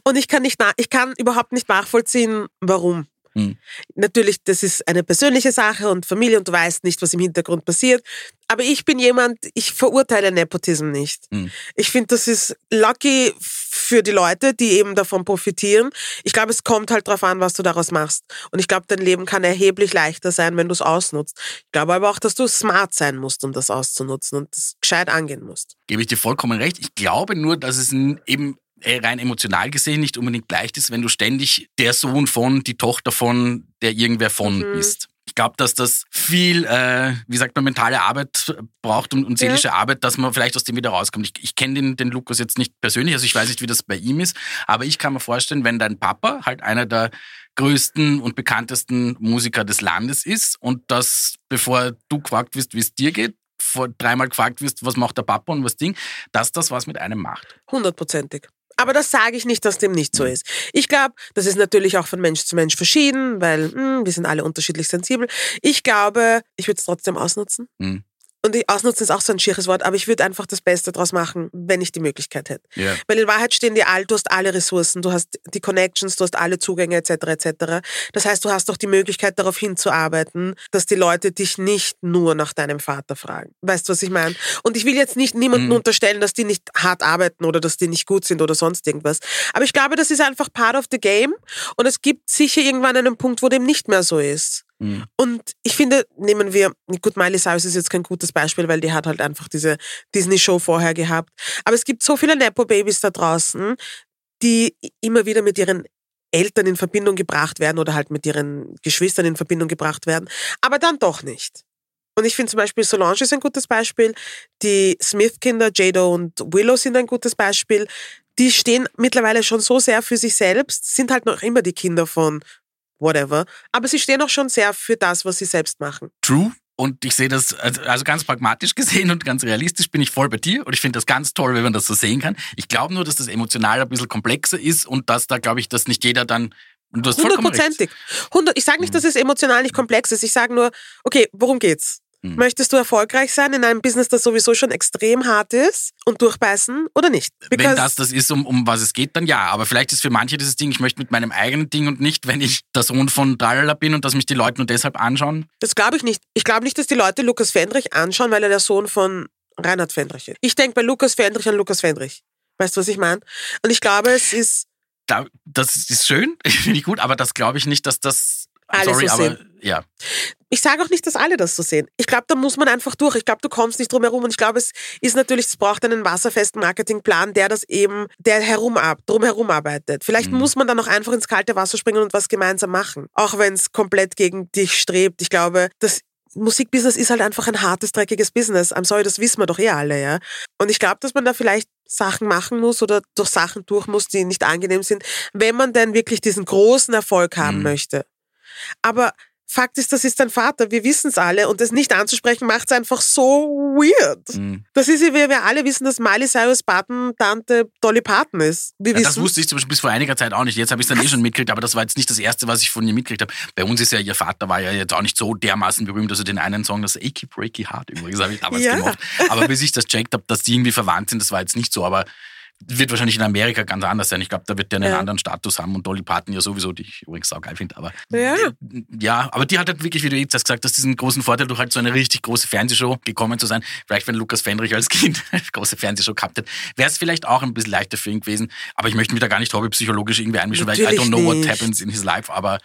Und ich kann nicht, ich kann überhaupt nicht nachvollziehen, warum. Hm. Natürlich, das ist eine persönliche Sache und Familie und du weißt nicht, was im Hintergrund passiert. Aber ich bin jemand, ich verurteile Nepotism nicht. Hm. Ich finde, das ist lucky für die Leute, die eben davon profitieren. Ich glaube, es kommt halt drauf an, was du daraus machst. Und ich glaube, dein Leben kann erheblich leichter sein, wenn du es ausnutzt. Ich glaube aber auch, dass du smart sein musst, um das auszunutzen und das gescheit angehen musst. Gebe ich dir vollkommen recht. Ich glaube nur, dass es eben rein emotional gesehen nicht unbedingt leicht ist, wenn du ständig der Sohn von, die Tochter von, der irgendwer von Mhm. bist. Ich glaube, dass das viel, äh, wie sagt man, mentale Arbeit braucht und, und seelische Arbeit, dass man vielleicht aus dem wieder rauskommt. Ich, ich kenne den, den Lukas jetzt nicht persönlich, also ich weiß nicht, wie das bei ihm ist, aber ich kann mir vorstellen, wenn dein Papa halt einer der größten und bekanntesten Musiker des Landes ist und dass, bevor du gefragt wirst, wie es dir geht, vor dreimal gefragt wirst, was macht der Papa und was Ding, dass das was mit einem macht. Hundertprozentig. Aber das sage ich nicht, dass dem nicht so ist. Ich glaube, das ist natürlich auch von Mensch zu Mensch verschieden, weil hm, wir sind alle unterschiedlich sensibel. Ich glaube, ich würde es trotzdem ausnutzen. Hm. Und die ausnutzen ist auch so ein schieres Wort, aber ich würde einfach das Beste draus machen, wenn ich die Möglichkeit hätte. Ja. Weil in Wahrheit stehen dir all, du hast alle Ressourcen, du hast die Connections, du hast alle Zugänge etc. etc. Das heißt, du hast doch die Möglichkeit, darauf hinzuarbeiten, dass die Leute dich nicht nur nach deinem Vater fragen. Weißt du, was ich meine? Und ich will jetzt nicht niemandem Mhm. unterstellen, dass die nicht hart arbeiten oder dass die nicht gut sind oder sonst irgendwas. Aber ich glaube, das ist einfach part of the game und es gibt sicher irgendwann einen Punkt, wo dem nicht mehr so ist. Mhm. Und ich finde, nehmen wir, gut, Miley Cyrus ist jetzt kein gutes Beispiel, weil die hat halt einfach diese Disney-Show vorher gehabt. Aber es gibt so viele Nepo-Babys da draußen, die immer wieder mit ihren Eltern in Verbindung gebracht werden oder halt mit ihren Geschwistern in Verbindung gebracht werden, aber dann doch nicht. Und ich finde zum Beispiel Solange ist ein gutes Beispiel. Die Smith-Kinder, Jado und Willow sind ein gutes Beispiel. Die stehen mittlerweile schon so sehr für sich selbst, sind halt noch immer die Kinder von whatever, aber sie stehen auch schon sehr für das, was sie selbst machen. True. Und ich sehe das, also ganz pragmatisch gesehen und ganz realistisch bin ich voll bei dir. Und ich finde das ganz toll, wenn man das so sehen kann. Ich glaube nur, dass das emotional ein bisschen komplexer ist und dass da, glaube ich, dass nicht jeder dann. Hundertprozentig. Hundert- Ich sage nicht, dass es emotional nicht komplex ist. Ich sage nur, okay, worum geht's? Mhm. Möchtest du erfolgreich sein in einem Business, das sowieso schon extrem hart ist und durchbeißen oder nicht? Wenn Because- das das ist, um, um was es geht, dann ja. Aber vielleicht ist für manche dieses Ding, ich möchte mit meinem eigenen Ding und nicht, wenn ich der Sohn von Tralala bin und dass mich die Leute nur deshalb anschauen. Das glaube ich nicht. Ich glaube nicht, dass die Leute Lukas Fendrich anschauen, weil er der Sohn von Reinhard Fendrich ist. Ich denke bei Lukas Fendrich an Lukas Fendrich. Weißt du, was ich meine? Und ich glaube, es ist Da, das ist schön, finde ich gut, aber das glaube ich nicht, dass das. Alle sorry, so aber sehen. Ja. ich sage auch nicht, dass alle das so sehen. Ich glaube, da muss man einfach durch. Ich glaube, du kommst nicht drum herum. Und ich glaube, es ist natürlich, es braucht einen wasserfesten Marketingplan, der das eben, der herum ab, drum herum arbeitet. Vielleicht Mhm. muss man dann auch einfach ins kalte Wasser springen und was gemeinsam machen. Auch wenn es komplett gegen dich strebt. Ich glaube, das Musikbusiness ist halt einfach ein hartes, dreckiges Business. I'm sorry, das wissen wir doch eh alle, ja. Und ich glaube, dass man da vielleicht Sachen machen muss oder durch Sachen durch muss, die nicht angenehm sind, wenn man denn wirklich diesen großen Erfolg haben Mhm. möchte. Aber Fakt ist, das ist dein Vater, wir wissen es alle und das nicht anzusprechen macht es einfach so weird. Mhm. Das ist ja, wie wir alle wissen, dass Miley Cyrus Patentante Dolly Parton ist. Wir Ja, das wusste ich zum Beispiel bis vor einiger Zeit auch nicht. Jetzt habe ich es dann eh schon mitgekriegt, aber das war jetzt nicht das Erste, was ich von ihr mitgekriegt habe. Bei uns ist ja, ihr Vater war ja jetzt auch nicht so dermaßen berühmt, also den einen Song, das Achy Breaky Heart übrigens, habe ich damals Ja. gemacht. Aber bis ich das checkt habe, dass die irgendwie verwandt sind, das war jetzt nicht so, aber wird wahrscheinlich in Amerika ganz anders sein. Ich glaube, da wird der einen Ja. anderen Status haben und Dolly Parton ja sowieso, die ich übrigens auch geil finde. Aber Ja. ja, aber die hat halt wirklich, wie du jetzt hast gesagt, dass diesen großen Vorteil, durch halt so eine richtig große Fernsehshow gekommen zu sein. Vielleicht, wenn Lukas Fendrich als Kind eine große Fernsehshow gehabt hätte, wäre es vielleicht auch ein bisschen leichter für ihn gewesen. Aber ich möchte mich da gar nicht hobbypsychologisch irgendwie einmischen, weil I Natürlich don't know what happens in his life. Aber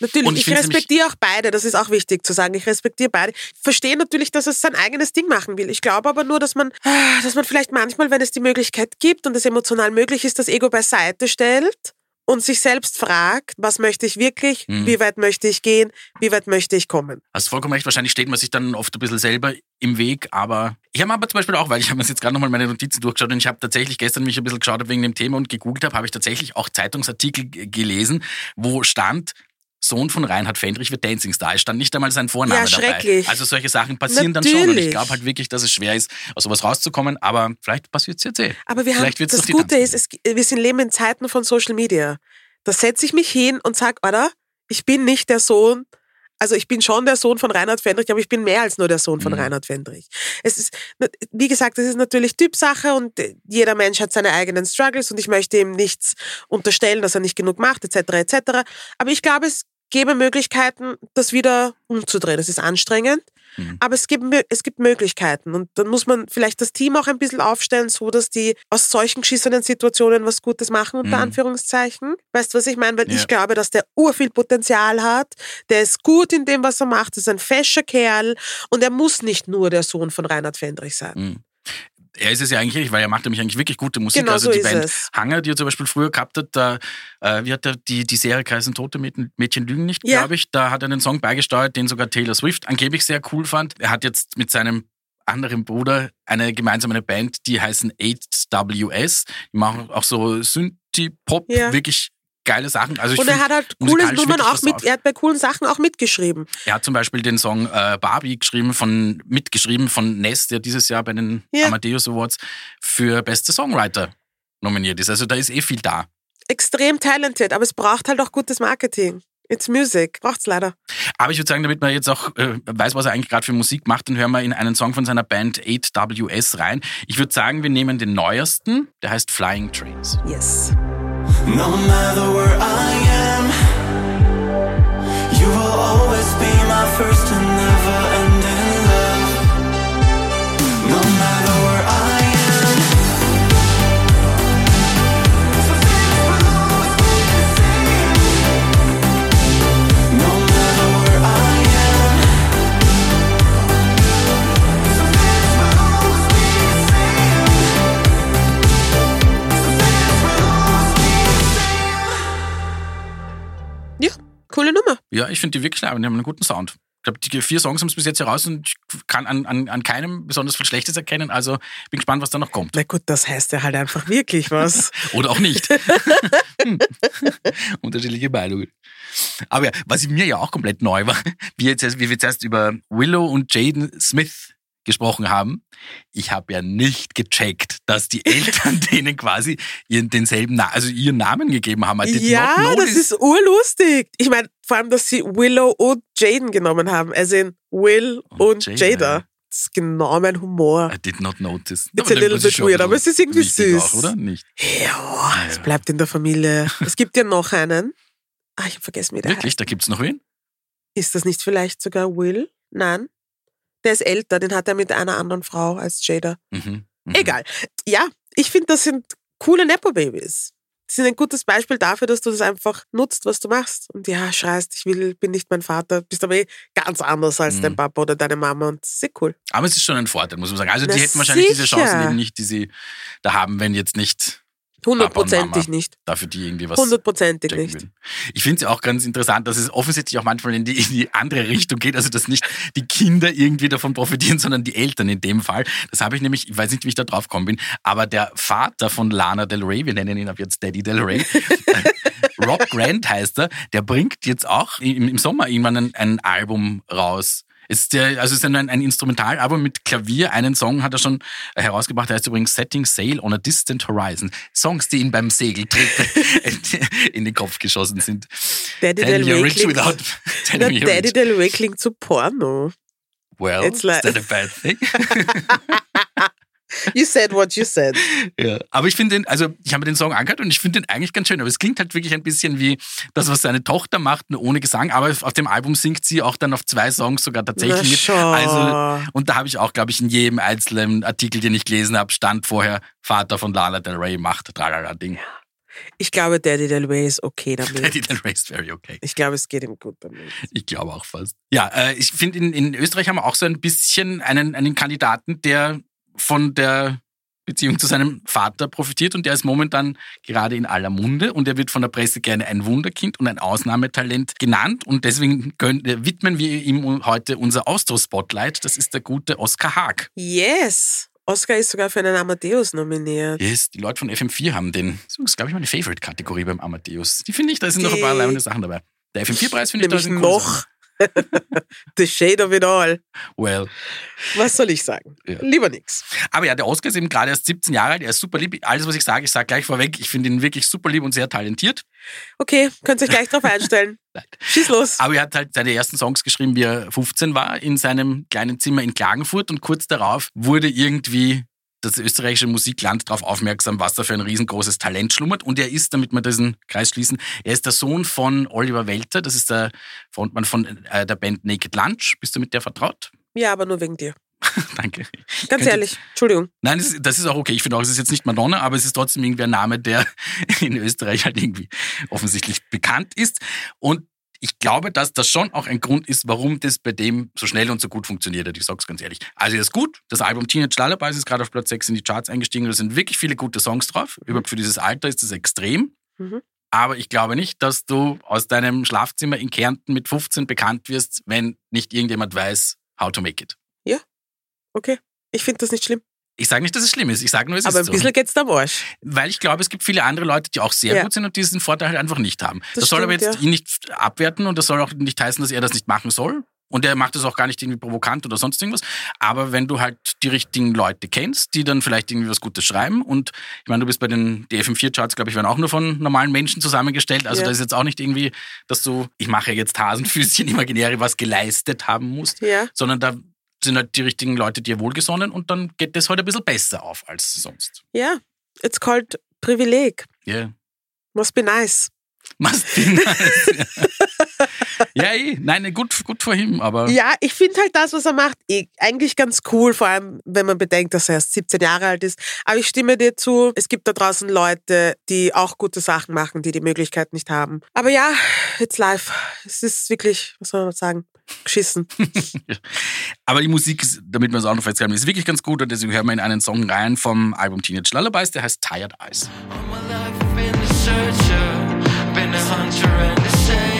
Natürlich, Und ich ich, respektiere auch beide, das ist auch wichtig zu sagen. Ich respektiere beide. Verstehe natürlich, dass es sein eigenes Ding machen will. Ich glaube aber nur, dass man, dass man vielleicht manchmal, wenn es die Möglichkeit gibt und es emotional möglich ist, das Ego beiseite stellt und sich selbst fragt, was möchte ich wirklich, Mhm. wie weit möchte ich gehen, wie weit möchte ich kommen. hast vollkommen recht, wahrscheinlich steht man sich dann oft ein bisschen selber im Weg, aber ich habe aber zum Beispiel auch, weil ich habe mir jetzt gerade nochmal meine Notizen durchgeschaut und ich habe tatsächlich gestern mich ein bisschen geschaut wegen dem Thema und gegoogelt habe, habe ich tatsächlich auch Zeitungsartikel gelesen, wo stand, Sohn von Reinhard Fendrich wird Dancing Star. Es stand nicht einmal sein Vorname Ja, dabei. schrecklich. Also solche Sachen passieren dann schon und ich Natürlich. glaube halt wirklich, dass es schwer ist, aus sowas rauszukommen, aber vielleicht passiert es jetzt eh. Aber wir haben, Vielleicht wird's das Gute ist, es, wir sind leben in Zeiten von Social Media. Da setze ich mich hin und sag, oder? Ich bin nicht der Sohn, also ich bin schon der Sohn von Reinhard Fendrich, aber ich bin mehr als nur der Sohn von Mhm. Reinhard Fendrich. Es ist, wie gesagt, das ist natürlich Typsache und jeder Mensch hat seine eigenen Struggles und ich möchte ihm nichts unterstellen, dass er nicht genug macht, etc., etc. Aber ich glaube, es gäbe Möglichkeiten, das wieder umzudrehen. Das ist anstrengend. Mhm. Aber es gibt, es gibt Möglichkeiten und dann muss man vielleicht das Team auch ein bisschen aufstellen, so dass die aus solchen geschissenen Situationen was Gutes machen, unter Mhm. Anführungszeichen. Weißt du, was ich meine? Weil Ja. ich glaube, dass der urviel Potenzial hat, der ist gut in dem, was er macht, ist ein fescher Kerl und er muss nicht nur der Sohn von Reinhard Fendrich sein. Mhm. Er ist es ja eigentlich weil er macht nämlich eigentlich wirklich gute Musik. Genau also so die Band es. Hanger, die er zum Beispiel früher gehabt hat, da, äh, wie hat er die, die Serie geheißen, Tote Mädchen, Mädchen lügen nicht, Ja. glaube ich. Da hat er einen Song beigesteuert, den sogar Taylor Swift angeblich sehr cool fand. Er hat jetzt mit seinem anderen Bruder eine gemeinsame Band, die heißen 8WS. Die machen auch so Synthie-Pop, Ja. wirklich geile Sachen. Also Und er hat halt coole Nummern auch mit, er hat bei coolen Sachen auch mitgeschrieben. Er hat zum Beispiel den Song äh, Barbie geschrieben von, mitgeschrieben von Ness, der dieses Jahr bei den Ja. Amadeus Awards für beste Songwriter nominiert ist. Also da ist eh viel da. Extrem talented, aber es braucht halt auch gutes Marketing. It's music, braucht's leider. Aber ich würde sagen, damit man jetzt auch äh, weiß, was er eigentlich gerade für Musik macht, dann hören wir in einen Song von seiner Band 8WS rein. Ich würde sagen, wir nehmen den neuesten, der heißt Flying Trains. Yes. No matter where I am, you will always be my first and Ja, ich finde die wirklich schlau, die haben einen guten Sound. Ich glaube, die vier Songs haben es bis jetzt heraus und ich kann an, an, an keinem besonders viel Schlechtes erkennen. Also bin gespannt, was da noch kommt. Na gut, das heißt ja halt einfach wirklich was. Oder auch nicht. Unterschiedliche Meinungen. Aber ja, was mir ja auch komplett neu war, wie, jetzt, wie wir jetzt erst über Willow und Jaden Smith gesprochen haben, ich habe ja nicht gecheckt, dass die Eltern denen quasi ihren, denselben, also ihren Namen gegeben haben. I did ja, das ist urlustig. Ich meine, vor allem, dass sie Willow und Jaden genommen haben. Also in Will Und und, Jada, Jada. ja. Das ist genau mein Humor. I did not notice. It's a little bit weird, aber es ist irgendwie süß. Auch, oder? Nicht? Ja, es bleibt in der Familie. Es gibt ja noch einen. Ah, ich habe vergessen, wie der Wirklich? Da gibt's noch wen? heißt. Ist das nicht vielleicht sogar Will? Nein. Der ist älter, den hat er mit einer anderen Frau als Jada. Mhm. Mhm. Egal. Ja, ich finde, das sind coole Nepo-Babys. Sind ein gutes Beispiel dafür, dass du das einfach nutzt, was du machst. Und ja, schreist, ich will, bin nicht mein Vater, bist aber eh ganz anders als Mhm. dein Papa oder deine Mama und eh cool. Aber es ist schon ein Vorteil, muss man sagen. Also Na die hätten wahrscheinlich diese sicher. Chancen eben nicht, die sie da haben, wenn jetzt nicht Hundertprozentig nicht. Dafür die irgendwie was Hundertprozentig nicht. würden. Ich finde es auch ganz interessant, dass es offensichtlich auch manchmal in die, in die andere Richtung geht. Also, dass nicht die Kinder irgendwie davon profitieren, sondern die Eltern in dem Fall. Das habe ich nämlich, ich weiß nicht, wie ich da drauf gekommen bin, aber der Vater von Lana Del Rey, wir nennen ihn ab jetzt Daddy Del Rey, Rob Grant heißt er, der bringt jetzt auch im, im Sommer irgendwann ein, ein Album raus. Ist der, also ist ein, ein Instrumentalalbum mit Klavier. Einen Song hat er schon herausgebracht, der heißt übrigens Setting Sail on a Distant Horizon. Songs, die ihn beim Segeltrip in den Kopf geschossen sind. Daddy Tell Del Rey rich klingt, without Daddy. Del Rey klingt zu Porno. Well, It's is like- that a bad thing? You said what you said. Ja, aber ich finde den, also ich habe mir den Song angehört und ich finde den eigentlich ganz schön. Aber es klingt halt wirklich ein bisschen wie das, was seine Tochter macht, nur ohne Gesang. Aber auf dem Album singt sie auch dann auf zwei Songs sogar tatsächlich mit. Also, und da habe ich auch, glaube ich, in jedem einzelnen Artikel, den ich gelesen habe, stand vorher Vater von Lana Del Rey macht tralala Ding. Ich glaube, Daddy Del Rey ist okay damit. Daddy Del Rey ist very okay. Ich glaube, es geht ihm gut damit. Ich glaube auch fast. Ja, äh, ich finde, in, in Österreich haben wir auch so ein bisschen einen, einen Kandidaten, der von der Beziehung zu seinem Vater profitiert und der ist momentan gerade in aller Munde und er wird von der Presse gerne ein Wunderkind und ein Ausnahmetalent genannt und deswegen können, äh, widmen wir ihm heute unser Austro-Spotlight. Das ist der gute Oskar Haag. Yes! Oscar ist sogar für einen Amadeus nominiert. Yes, die Leute von FM4 haben den, das ist, glaube ich, meine Favorite-Kategorie beim Amadeus. Die finde ich, da sind noch ein paar Die- leibende Sachen dabei. Der FM4-Preis finde ich, da sind noch Sachen. The Shade of It All. Well, Was soll ich sagen? Ja. Lieber nix. Aber ja, der Oscar ist eben gerade erst 17 Jahre alt, er ist super lieb. Alles, was ich sage, ich sage gleich vorweg, ich finde ihn wirklich super lieb und sehr talentiert. Okay, könnt ihr euch gleich drauf einstellen. Schieß los. Aber er hat halt seine ersten Songs geschrieben, wie er 15 war, in seinem kleinen Zimmer in Klagenfurt und kurz darauf wurde irgendwie das österreichische Musikland darauf aufmerksam, was da für ein riesengroßes Talent schlummert. Und er ist, damit wir diesen Kreis schließen, er ist der Sohn von Oliver Welter, das ist der Frontmann von äh, der Band Naked Lunch. Bist du mit der vertraut? Ja, aber nur wegen dir. Danke. Ganz Könnte- ehrlich, Entschuldigung. Nein, das ist, das ist auch okay. Ich finde auch, es ist jetzt nicht Madonna, aber es ist trotzdem irgendwie ein Name, der in Österreich halt irgendwie offensichtlich bekannt ist. Und ich glaube, dass das schon auch ein Grund ist, warum das bei dem so schnell und so gut funktioniert hat. Ich sag's ganz ehrlich. Also, ist gut. Das Album Teenage Lullabies ist gerade auf Platz 6 in die Charts eingestiegen. Da sind wirklich viele gute Songs drauf. Überhaupt für dieses Alter ist das extrem. Mhm. Aber ich glaube nicht, dass du aus deinem Schlafzimmer in Kärnten mit 15 bekannt wirst, wenn nicht irgendjemand weiß, how to make it. Okay. Ich finde das nicht schlimm. Ich sage nicht, dass es schlimm ist. Ich sage nur, es aber ein ist so. bisschen geht's da Arsch. Weil ich glaube, es gibt viele andere Leute, die auch sehr Ja. gut sind und diesen Vorteil halt einfach nicht haben. Das, Das soll aber stimmt, jetzt ihn nicht abwerten und das soll auch nicht heißen, dass er das nicht machen soll. Und er macht es auch gar nicht irgendwie provokant oder sonst irgendwas. Aber wenn du halt die richtigen Leute kennst, die dann vielleicht irgendwie was Gutes schreiben und ich meine, du bist bei den DFM4-Charts, glaube ich, werden auch nur von normalen Menschen zusammengestellt. Also Ja. da ist jetzt auch nicht irgendwie, dass du, ich mache jetzt Hasenfüßchen imaginäre, was geleistet haben musst, Ja. sondern da sind halt die richtigen Leute dir wohlgesonnen und dann geht das heute ein bisschen besser auf als sonst. Ja. It's called Privileg. Yeah. Must be nice. Must be nice. ja, eh. Nein, gut, gut vor ihm, aber Ja, ich finde halt das, was er macht, eh, eigentlich ganz cool, vor allem wenn man bedenkt, dass er erst 17 Jahre alt ist. Aber ich stimme dir zu, es gibt da draußen Leute, die auch gute Sachen machen, die die Möglichkeit nicht haben. Aber ja, it's life. Es ist wirklich, was soll man sagen, geschissen. Aber die Musik, ist, damit wir es auch noch festhalten, ist wirklich ganz gut und deswegen hören wir in einen Song rein vom Album Teenage Lullabies, der heißt Tired Eyes. All my life I've been a searcher, been a hunter and a saint.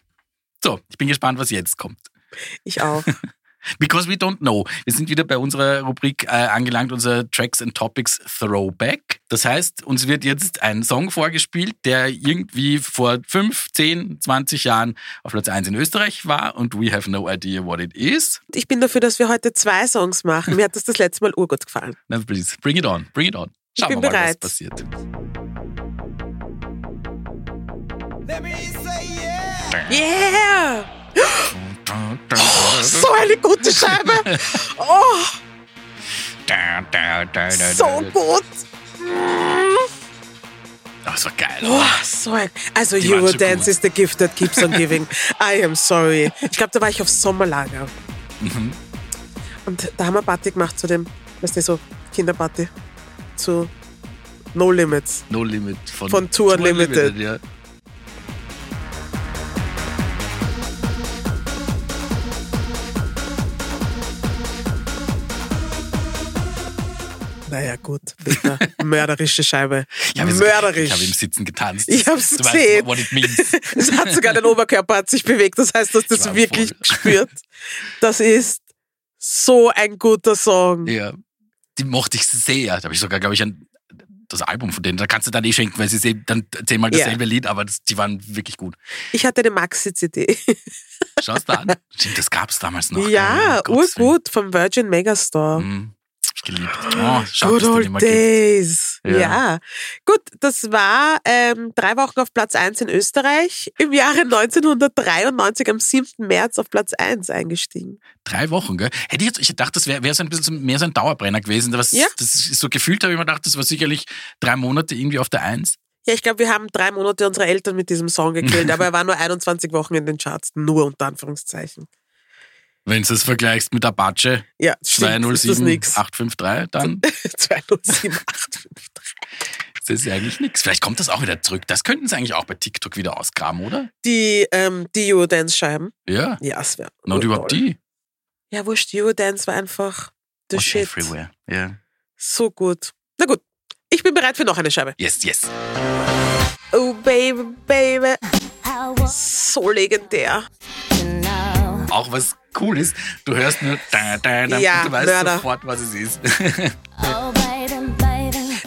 So, ich bin gespannt, was jetzt kommt. Ich auch. Because we don't know. Wir sind wieder bei unserer Rubrik äh, angelangt, unser Tracks and Topics Throwback. Das heißt, uns wird jetzt ein Song vorgespielt, der irgendwie vor 5, 10, 20 Jahren auf Platz 1 in Österreich war und we have no idea what it is. Ich bin dafür, dass wir heute zwei Songs machen. Mir hat das das letzte Mal urgut gefallen. Then please, bring it on, bring it on. Ich Schauen bin wir mal, bereit. was passiert. Yeah! So eine gute Scheibe. Oh, so gut. das war geil. Boah, so ein. Also Die Eurodance gut. is the gift that keeps on giving. I am sorry. Ich glaube, da war ich auf Sommerlager. Mhm. Und da haben wir Party gemacht zu dem, weißt du, so Kinderparty. Zu No Limits. No Limit von, Von Tour Unlimited. ja. Gut. Bitte. Mörderische Scheibe. Ja, wir- Mörderisch. Ich habe im Sitzen getanzt. Ich hab's du gesehen. Weißt. Es hat sogar dein Oberkörper hat sich bewegt. Das heißt, Ich das wirklich voll. gespürt. Das ist so ein guter Song. Ja. Die mochte ich sehr. Da habe ich sogar, glaube ich, ein, das Album von denen. Da kannst du dann eh schenken, weil sie ist eben dann zehnmal Ja. dasselbe Lied, aber das, die waren wirklich gut. Ich hatte eine Maxi-CD. Schau es da an. Stimmt, das gab es damals noch. ja, Willen. urgut vom Virgin Megastore. Mhm. Geliebt. Oh, schade, Good old days. Ja. Ja. Gut, das war ähm, drei Wochen auf Platz 1 in Österreich. Im Jahre 1993 am 7. März auf Platz 1 eingestiegen. Drei Wochen, gell? Hätte ich jetzt, ich dachte, das wäre wär so ein bisschen mehr so ein Dauerbrenner gewesen. Was, Ja. Das ist so gefühlt habe ich mir gedacht, das war sicherlich drei Monate irgendwie auf der Eins. Ja, ich glaube, wir haben drei Monate unsere Eltern mit diesem Song gekillt, aber er war nur 21 Wochen in den Charts. Nur unter Anführungszeichen. Wenn du es vergleichst mit Apache Ja, stimmt, ist das 207 nix. 853, dann 207, 853. ist das eigentlich nichts. Vielleicht kommt das auch wieder zurück. Das könnten sie eigentlich auch bei TikTok wieder ausgraben, oder? Die, ähm, die Eurodance-Scheiben. Ja. Ja, es wäre. Und überhaupt die. Ja, wurscht, Eurodance war einfach the Und shit. everywhere. Ja. So gut. Na gut, ich bin bereit für noch eine Scheibe. Yes, yes. Oh, Baby, Baby. So legendär. Auch was cool ist, du hörst nur da, da, da, Ja, und du weißt Mörder. sofort, was es ist.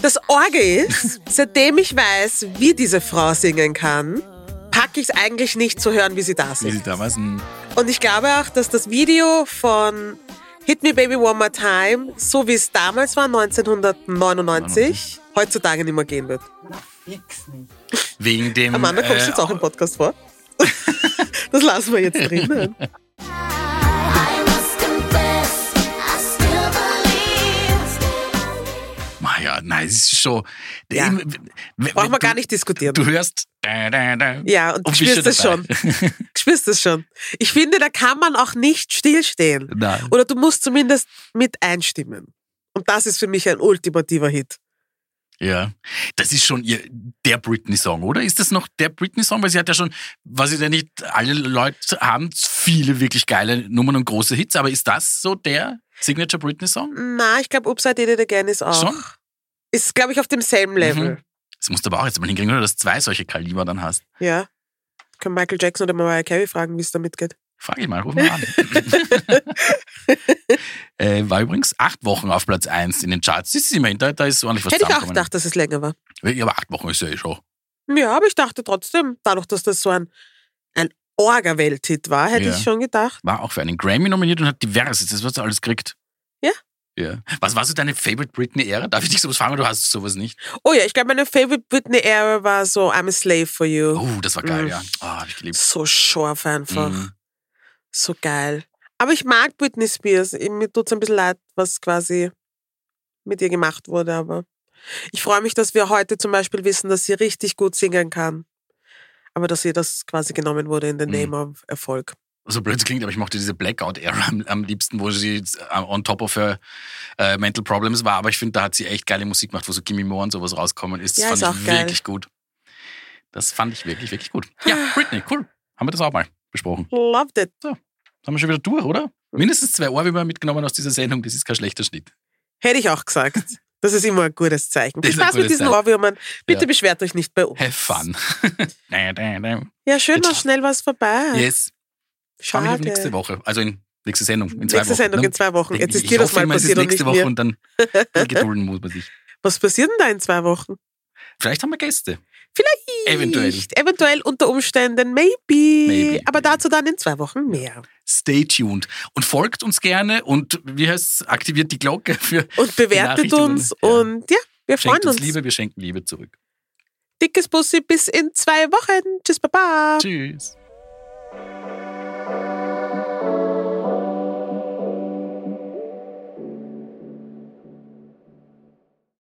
Das Orge ist, seitdem ich weiß, wie diese Frau singen kann, packe ich es eigentlich nicht zu hören, wie sie da Wie singt. sie damals ein Und ich glaube auch, dass das Video von Hit Me Baby One More Time, so wie es damals war, 1999, heutzutage nicht mehr gehen wird. wegen dem. Amanda, kommst du äh, jetzt auch im Podcast vor? das lassen wir jetzt drinnen. Nein, es ist schon. Ja. W- Brauchen wir du- gar nicht diskutieren. Du hörst. Da, da, da, Ja, und du bist spürst es schon. Du spürst es schon. Ich finde, da kann man auch nicht stillstehen. Nein. Oder du musst zumindest mit einstimmen. Und das ist für mich ein ultimativer Hit. Ja, das ist schon ihr, der Britney-Song, oder? Ist das noch der Britney-Song? Weil sie hat ja schon, was ich ja nicht, alle Leute haben viele wirklich geile Nummern und große Hits, aber ist das so der Signature Britney-Song? Na, ich glaube, Upside Did It Again ist auch. Schon? Ist, glaube ich, auf demselben Level. Mhm. Das musst du aber auch jetzt mal hinkriegen, oder? Dass du zwei solche Kaliber dann hast. Ja. Können Michael Jackson oder Mariah Carey fragen, wie es damit geht. Frag ich mal, ruf mal an. äh, war übrigens acht Wochen auf Platz eins in den Charts. Das ist immerhin, da, da ist ordentlich was Hätte ich auch gedacht, dass es länger war. Aber acht Wochen ist ja eh schon. Ja, aber ich dachte trotzdem, dadurch, dass das so ein, ein Orga-Welthit war, hätte Ja. ich schon gedacht. War auch für einen Grammy nominiert und hat diverses, das was du alles kriegt. Ja. Was war so deine Favorite Britney-Ära? Darf ich dich sowas fragen oder du hast sowas nicht? Oh ja, ich glaube, meine Favorite Britney-Era war so I'm a Slave for You. Oh, das war geil, Mhm. ja. Oh, hab ich geliebt. So scharf einfach. Mhm. So geil. Aber ich mag Britney Spears. Mir tut es ein bisschen leid, was quasi mit ihr gemacht wurde, aber ich freue mich, dass wir heute zum Beispiel wissen, dass sie richtig gut singen kann. Aber dass ihr das quasi genommen wurde in the Mhm. name of Erfolg. So blöd es klingt, aber ich mochte diese Blackout-Ära am, am liebsten, wo sie äh, on top of her äh, Mental Problems war. Aber ich finde, da hat sie echt geile Musik gemacht, wo so Gimme More und sowas rauskommen ist. Das Ja, fand ist ich geil. wirklich gut. Das fand ich wirklich, wirklich gut. Ja, Britney, cool. Haben wir das auch mal besprochen. Loved it. Sind wir schon wieder durch, oder? Mindestens zwei Ohrwürmer mitgenommen aus dieser Sendung. Das ist kein schlechter Schnitt. Hätte ich auch gesagt. Das ist immer ein gutes Zeichen. Das Viel Spaß mit diesen. Ohrwürmern. Bitte Ja. beschwert euch nicht bei uns. Have fun. Ja, schön, war schnell was vorbei. yes. Schau mich auf Schade. nächste Woche. Also in nächste Sendung. In zwei Nächste Wochen. Sendung ne? in zwei Wochen. Jetzt ist ich dir das hoffe mal immer, es ist und nächste nicht Woche und dann gedulden muss man sich. Was passiert denn da in zwei Wochen? Vielleicht haben wir Gäste. Vielleicht. Eventuell. Eventuell unter Umständen. Maybe. Maybe. Aber dazu dann in zwei Wochen mehr. Stay tuned. Und folgt uns gerne und wie heißt aktiviert die Glocke für Und bewertet uns. Ja. Und ja, wir freuen Schenkt uns uns. Liebe, wir schenken Liebe zurück. Dickes Bussi bis in zwei Wochen. Tschüss, Baba. Tschüss.